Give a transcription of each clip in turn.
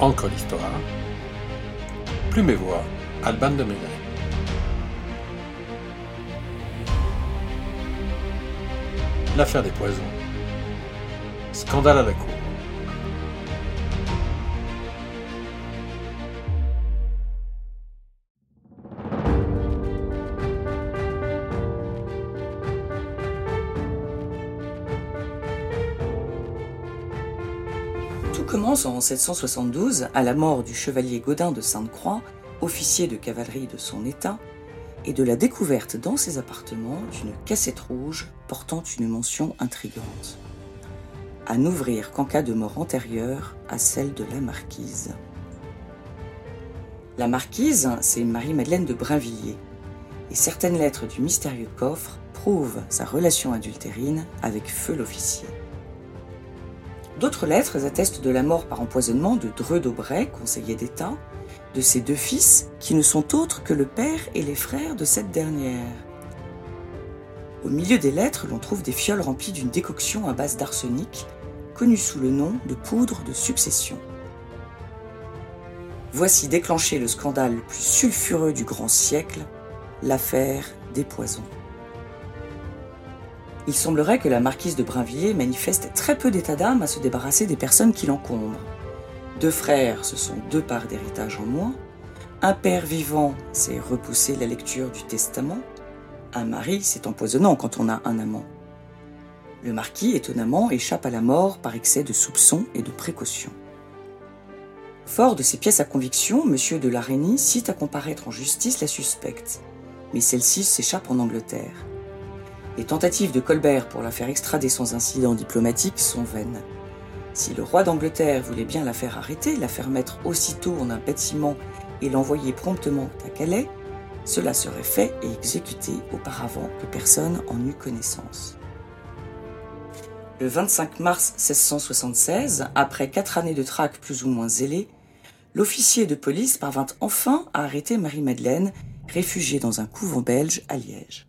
Encre l'histoire. Plume et voix, Alban de Maigret. L'affaire des poisons. Scandale à la cour. En 772 à la mort du chevalier Godin de Sainte-Croix, officier de cavalerie de son état, et de la découverte dans ses appartements d'une cassette rouge portant une mention intrigante. À n'ouvrir qu'en cas de mort antérieure à celle de la marquise. La marquise, c'est Marie-Madeleine de Brinvilliers, et certaines lettres du mystérieux coffre prouvent sa relation adultérine avec Feu l'officier. D'autres lettres attestent de la mort par empoisonnement de Dreux d'Aubray, conseiller d'État, de ses deux fils, qui ne sont autres que le père et les frères de cette dernière. Au milieu des lettres, l'on trouve des fioles remplies d'une décoction à base d'arsenic, connue sous le nom de poudre de succession. Voici déclenché le scandale le plus sulfureux du grand siècle, l'affaire des poisons. Il semblerait que la marquise de Brinvilliers manifeste très peu d'état d'âme à se débarrasser des personnes qui l'encombrent. Deux frères, ce sont deux parts d'héritage en moins. Un père vivant, c'est repousser la lecture du testament. Un mari, c'est empoisonnant quand on a un amant. Le marquis, étonnamment, échappe à la mort par excès de soupçons et de précautions. Fort de ses pièces à conviction, M. de Larénie cite à comparaître en justice la suspecte, mais celle-ci s'échappe en Angleterre. Les tentatives de Colbert pour la faire extrader sans incident diplomatique sont vaines. Si le roi d'Angleterre voulait bien la faire arrêter, la faire mettre aussitôt en un bâtiment et l'envoyer promptement à Calais, cela serait fait et exécuté auparavant que personne en eût connaissance. Le 25 mars 1676, après quatre années de traque plus ou moins zélées, l'officier de police parvint enfin à arrêter Marie-Madeleine, réfugiée dans un couvent belge à Liège.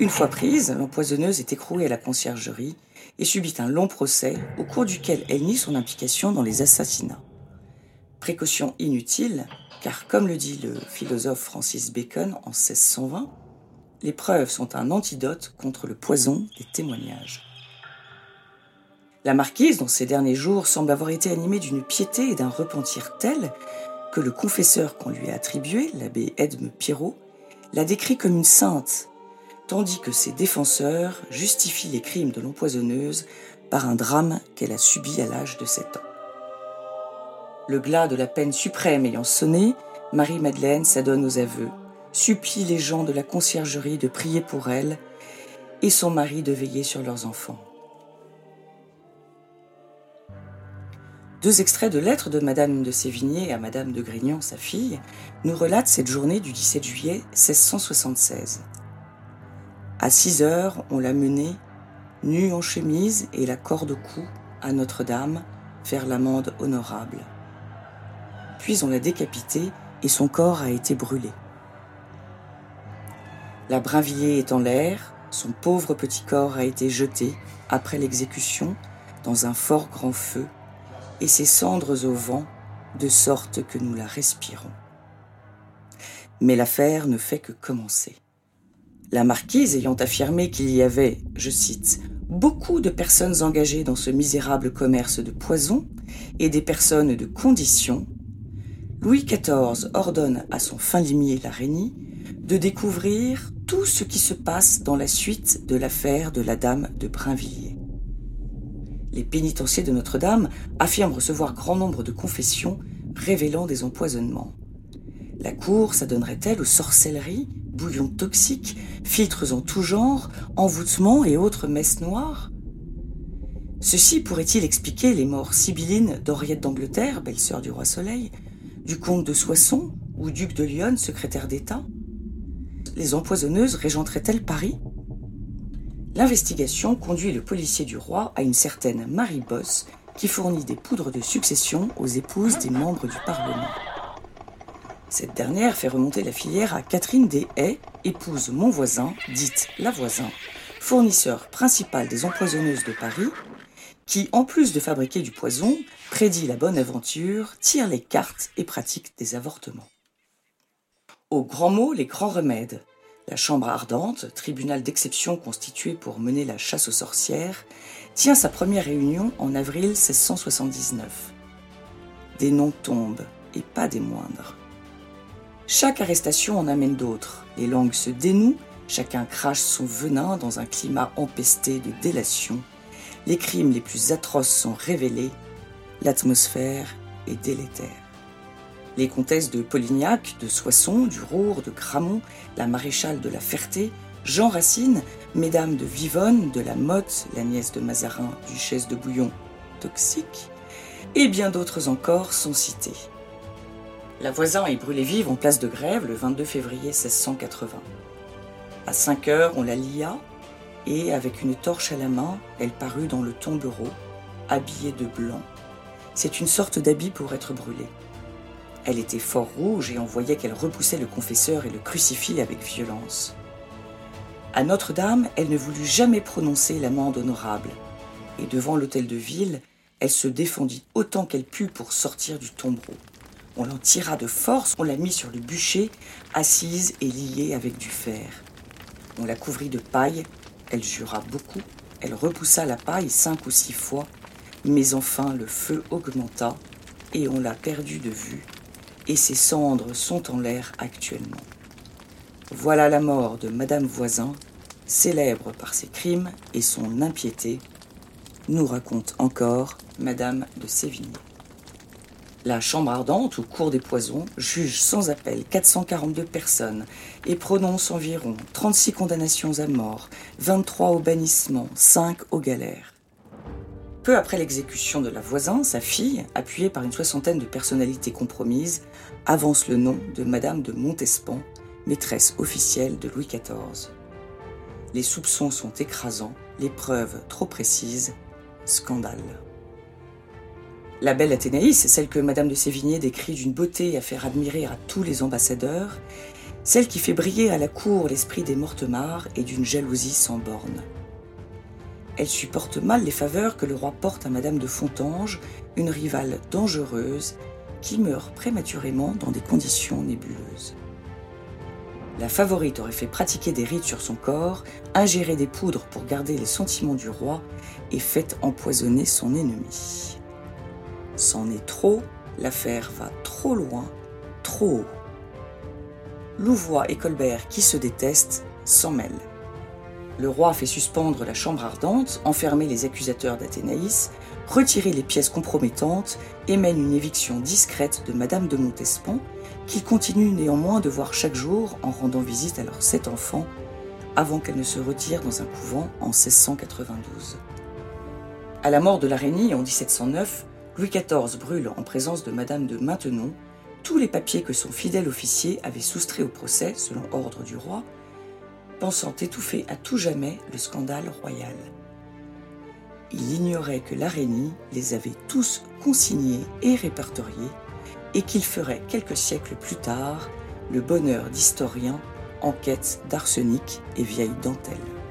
Une fois prise, l'empoisonneuse est écrouée à la conciergerie et subit un long procès au cours duquel elle nie son implication dans les assassinats. Précaution inutile, car comme le dit le philosophe Francis Bacon en 1620, les preuves sont un antidote contre le poison des témoignages. La marquise, dans ces derniers jours, semble avoir été animée d'une piété et d'un repentir tel que le confesseur qu'on lui a attribué, l'abbé Edme Pierrot, l'a décrit comme une sainte tandis que ses défenseurs justifient les crimes de l'empoisonneuse par un drame qu'elle a subi à l'âge de 7 ans. Le glas de la peine suprême ayant sonné, Marie-Madeleine s'adonne aux aveux, supplie les gens de la conciergerie de prier pour elle et son mari de veiller sur leurs enfants. Deux extraits de lettres de Madame de Sévigné à Madame de Grignan, sa fille, nous relatent cette journée du 17 juillet 1676. À six heures, on l'a menée, nue en chemise et la corde au cou, à Notre-Dame, faire l'amende honorable. Puis on l'a décapitée et son corps a été brûlé. La Brinvilliers est en l'air, son pauvre petit corps a été jeté, après l'exécution, dans un fort grand feu, et ses cendres au vent, de sorte que nous la respirons. Mais l'affaire ne fait que commencer. La marquise ayant affirmé qu'il y avait, je cite, beaucoup de personnes engagées dans ce misérable commerce de poison et des personnes de condition, Louis XIV ordonne à son fin limier Larénie de découvrir tout ce qui se passe dans la suite de l'affaire de la dame de Brinvilliers. Les pénitenciers de Notre-Dame affirment recevoir grand nombre de confessions révélant des empoisonnements. La cour s'adonnerait-elle aux sorcelleries bouillons toxiques, filtres en tout genre, envoûtements et autres messes noires. Ceci pourrait-il expliquer les morts sibyllines d'Henriette d'Angleterre, belle-sœur du roi Soleil, du comte de Soissons ou duc de Lyon, secrétaire d'État? Les empoisonneuses régenteraient-elles Paris? L'investigation conduit le policier du roi à une certaine Marie Bosse qui fournit des poudres de succession aux épouses des membres du Parlement. Cette dernière fait remonter la filière à Catherine des Haies, épouse mon voisin, dite la voisin, fournisseur principal des empoisonneuses de Paris, qui, en plus de fabriquer du poison, prédit la bonne aventure, tire les cartes et pratique des avortements. Au grand mot, les grands remèdes. La Chambre ardente, tribunal d'exception constitué pour mener la chasse aux sorcières, tient sa première réunion en avril 1679. Des noms tombent, et pas des moindres. Chaque arrestation en amène d'autres. Les langues se dénouent, chacun crache son venin dans un climat empesté de délation. Les crimes les plus atroces sont révélés. L'atmosphère est délétère. Les comtesses de Polignac, de Soissons, du Roure, de Gramont, la maréchale de la Ferté, Jean Racine, mesdames de Vivonne, de la Motte, la nièce de Mazarin, duchesse de Bouillon, toxique, et bien d'autres encore sont cités. La voisin est brûlée vive en place de grève le 22 février 1680. À 5 heures, on la lia et, avec une torche à la main, elle parut dans le tombereau, habillée de blanc. C'est une sorte d'habit pour être brûlée. Elle était fort rouge et on voyait qu'elle repoussait le confesseur et le crucifix avec violence. À Notre-Dame, elle ne voulut jamais prononcer l'amende honorable, et devant l'hôtel de ville, elle se défendit autant qu'elle put pour sortir du tombereau. On l'en tira de force, on la mit sur le bûcher, assise et liée avec du fer. On la couvrit de paille, elle jura beaucoup, elle repoussa la paille cinq ou six fois, mais enfin le feu augmenta et on l'a perdue de vue, et ses cendres sont en l'air actuellement. Voilà la mort de Madame Voisin, célèbre par ses crimes et son impiété, nous raconte encore Madame de Sévigné. La Chambre ardente, ou Cour des poisons, juge sans appel 442 personnes et prononce environ 36 condamnations à mort, 23 au bannissement, 5 aux galères. Peu après l'exécution de la voisin, sa fille, appuyée par une soixantaine de personnalités compromises, avance le nom de Madame de Montespan, maîtresse officielle de Louis XIV. Les soupçons sont écrasants, les preuves trop précises, scandale. La belle Athénaïs, celle que Madame de Sévigné décrit d'une beauté à faire admirer à tous les ambassadeurs, celle qui fait briller à la cour l'esprit des Mortemart et d'une jalousie sans borne. Elle supporte mal les faveurs que le roi porte à Madame de Fontange, une rivale dangereuse qui meurt prématurément dans des conditions nébuleuses. La favorite aurait fait pratiquer des rites sur son corps, ingérer des poudres pour garder les sentiments du roi et fait empoisonner son ennemi. C'en est trop, l'affaire va trop loin, trop haut. Louvois et Colbert, qui se détestent, s'en mêlent. Le roi fait suspendre la chambre ardente, enfermer les accusateurs d'Athénaïs, retirer les pièces compromettantes et mène une éviction discrète de Madame de Montespan, qu'il continue néanmoins de voir chaque jour en rendant visite à leurs sept enfants, avant qu'elle ne se retire dans un couvent en 1692. À la mort de la en 1709, Louis XIV brûle en présence de Madame de Maintenon tous les papiers que son fidèle officier avait soustraits au procès selon ordre du roi, pensant étouffer à tout jamais le scandale royal. Il ignorait que l'Arénie les avait tous consignés et répertoriés et qu'il ferait quelques siècles plus tard le bonheur d'historiens en quête d'arsenic et vieilles dentelles.